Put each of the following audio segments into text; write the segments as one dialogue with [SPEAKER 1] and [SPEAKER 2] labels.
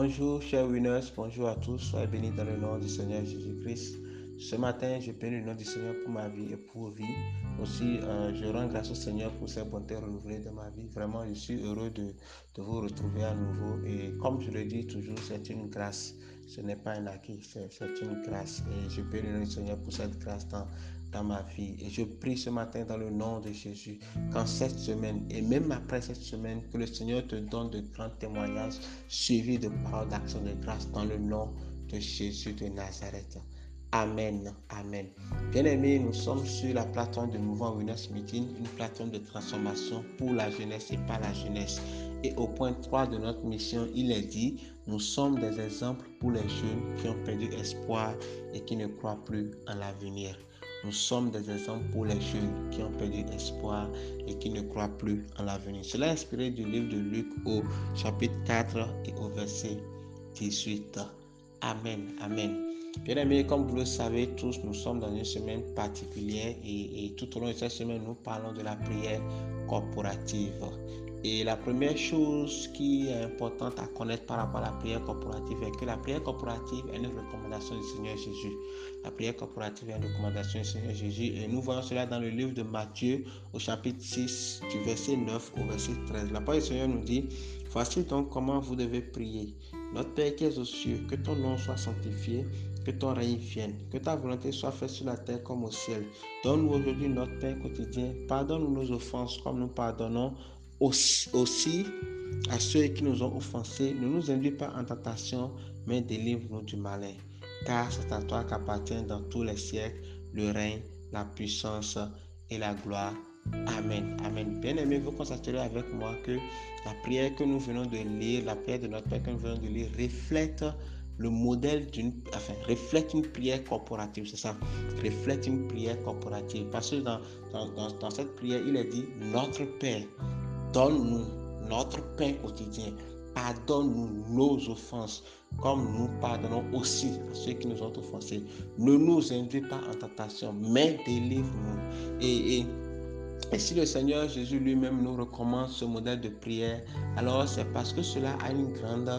[SPEAKER 1] Bonjour, chers winners, bonjour à tous, soyez bénis dans le nom du Seigneur Jésus-Christ. Ce matin, je bénis le nom du Seigneur pour ma vie et pour vies. Aussi, euh, je rends grâce au Seigneur pour ses bontés renouvelées dans ma vie. Vraiment, je suis heureux de, de vous retrouver à nouveau. Et comme je le dis toujours, c'est une grâce. Ce n'est pas un acquis, c'est une grâce. Et je bénis le nom du Seigneur pour cette grâce dans, dans ma vie. Et je prie ce matin dans le nom de Jésus qu'en cette semaine et même après cette semaine, que le Seigneur te donne de grands témoignages suivis de paroles d'action de grâce dans le nom de Jésus de Nazareth. Amen. Amen. Bien-aimés, nous sommes sur la plateforme de Mouvement Winners Meeting, une plateforme de transformation pour la jeunesse et pas la jeunesse. Et au point 3 de notre mission, il est dit, nous sommes des exemples pour les jeunes qui ont perdu espoir et qui ne croient plus en l'avenir. Nous sommes des exemples pour les jeunes qui ont perdu espoir et qui ne croient plus en l'avenir. Cela est inspiré du livre de Luc au chapitre 4 et au verset 18. Amen. Amen. Bien aimés, comme vous le savez tous, nous sommes dans une semaine particulière et, tout au long de cette semaine, nous parlons de la prière corporative. Et la première chose qui est importante à connaître par rapport à la prière corporative est que la prière corporative est une recommandation du Seigneur Jésus. La prière corporative est une recommandation du Seigneur Jésus. Et nous voyons cela dans le livre de Matthieu au chapitre 6 du verset 9 au verset 13. La parole du Seigneur nous dit, voici donc comment vous devez prier. Notre Père qui est aux cieux, que ton nom soit sanctifié, que ton règne vienne, que ta volonté soit faite sur la terre comme au ciel. Donne-nous aujourd'hui notre pain quotidien. Pardonne-nous nos offenses comme nous pardonnons aussi, à ceux qui nous ont offensés. Ne nous induis pas en tentation, mais délivre-nous du malin. Car c'est à toi qu'appartient dans tous les siècles le règne, la puissance et la gloire. Amen. Amen. Bien aimé, vous constaterez avec moi que la prière que nous venons de lire, la prière de notre Père que nous venons de lire, reflète le modèle d'une, enfin, reflète une prière corporative, c'est ça, reflète une prière corporative. Parce que dans, dans, cette prière, il est dit, notre Père, donne-nous notre pain quotidien, pardonne-nous nos offenses, comme nous pardonnons aussi à ceux qui nous ont offensés. Ne nous induis pas en tentation, mais délivre-nous. Et, si le Seigneur Jésus lui-même nous recommande ce modèle de prière, alors c'est parce que cela a une grande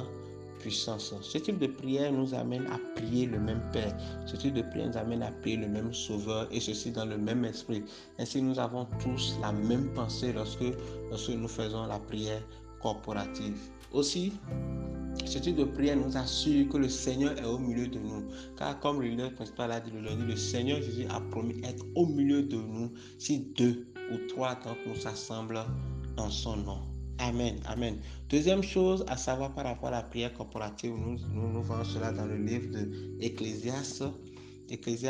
[SPEAKER 1] puissance. Ce type de prière nous amène à prier le même Père. Ce type de prière nous amène à prier le même Sauveur et ceci dans le même esprit. Ainsi, nous avons tous la même pensée lorsque, lorsque nous faisons la prière corporative. Aussi, ce type de prière nous assure que le Seigneur est au milieu de nous. Car comme le leader principal a dit le lundi, le Seigneur Jésus a promis être au milieu de nous si deux ou trois d'entre nous s'assemblent en son nom. Amen, amen. Deuxième chose à savoir par rapport à la prière corporative, nous, nous, nous voyons cela dans le livre de Ecclésiaste,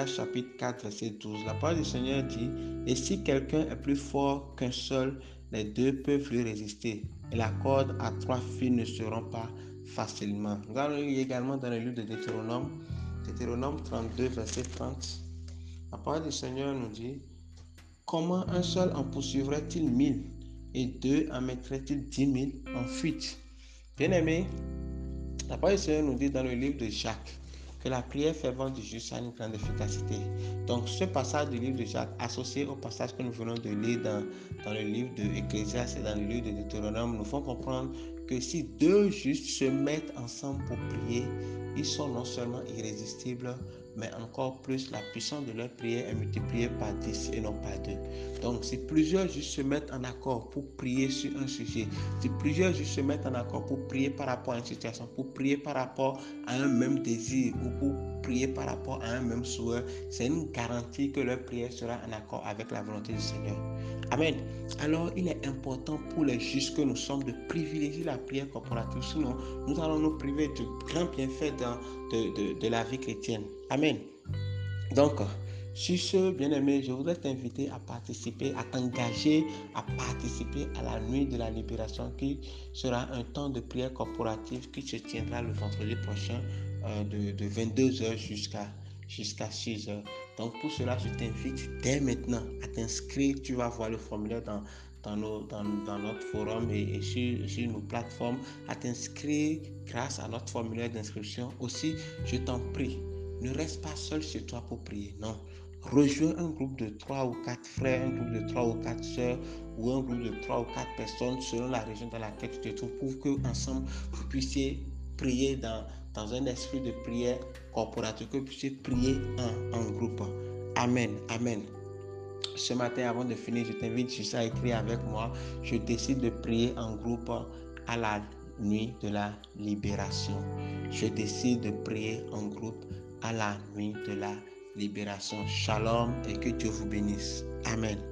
[SPEAKER 1] chapitre 4, verset 12. La parole du Seigneur dit, et si quelqu'un est plus fort qu'un seul, les deux peuvent lui résister. Et la corde à trois fils ne seront pas facilement. Nous allons lire également dans le livre de Deutéronome, Deutéronome 32, verset 30. La parole du Seigneur nous dit, comment un seul en poursuivrait-il mille? Et deux en mettrait-il dix mille en fuite? Bien aimé, la parole du Seigneur nous dit dans le livre de Jacques que la prière fervente du juste a une grande efficacité. Donc ce passage du livre de Jacques, associé au passage que nous venons de lire dans, dans le livre de Ecclésiaste et dans le livre de Deutéronome, nous font comprendre que si deux justes se mettent ensemble pour prier, ils sont non seulement irrésistibles, mais encore plus, la puissance de leur prière est multipliée par 10 et non par 2. Donc, si plusieurs justes se mettent en accord pour prier sur un sujet, si plusieurs justes se mettent en accord pour prier par rapport à une situation, pour prier par rapport à un même désir ou pour par rapport à un même souhait, c'est une garantie que leur prière sera en accord avec la volonté du Seigneur. Amen. Alors, il est important pour les justes que nous sommes de privilégier la prière corporative. Sinon, nous allons nous priver de grands bienfaits dans, de, de, de la vie chrétienne. Amen. Donc, sur ce, bien-aimé, je voudrais t'inviter à participer, à t'engager, à participer à la nuit de la libération qui sera un temps de prière corporative qui se tiendra le vendredi prochain euh, de, de 22h jusqu'à jusqu'à 6h. Donc pour cela, je t'invite dès maintenant à t'inscrire. Tu vas voir le formulaire dans, dans, nos, dans, dans notre forum et, et sur, sur, nos plateformes, à t'inscrire grâce à notre formulaire d'inscription. Aussi, je t'en prie, ne reste pas seul chez toi pour prier. Non. Rejoins un groupe de 3 ou 4 frères, un groupe de 3 ou 4 sœurs ou un groupe de 3 ou 4 personnes selon la région dans laquelle tu te trouves pour que ensemble vous puissiez prier dans, dans un esprit de prière corporative, que vous puissiez prier en, groupe. Amen. Amen. Ce matin, avant de finir, je t'invite juste à écrire avec moi. Je décide de prier en groupe à la nuit de la libération. Je décide de prier en groupe à la nuit de la libération. Shalom et que Dieu vous bénisse. Amen.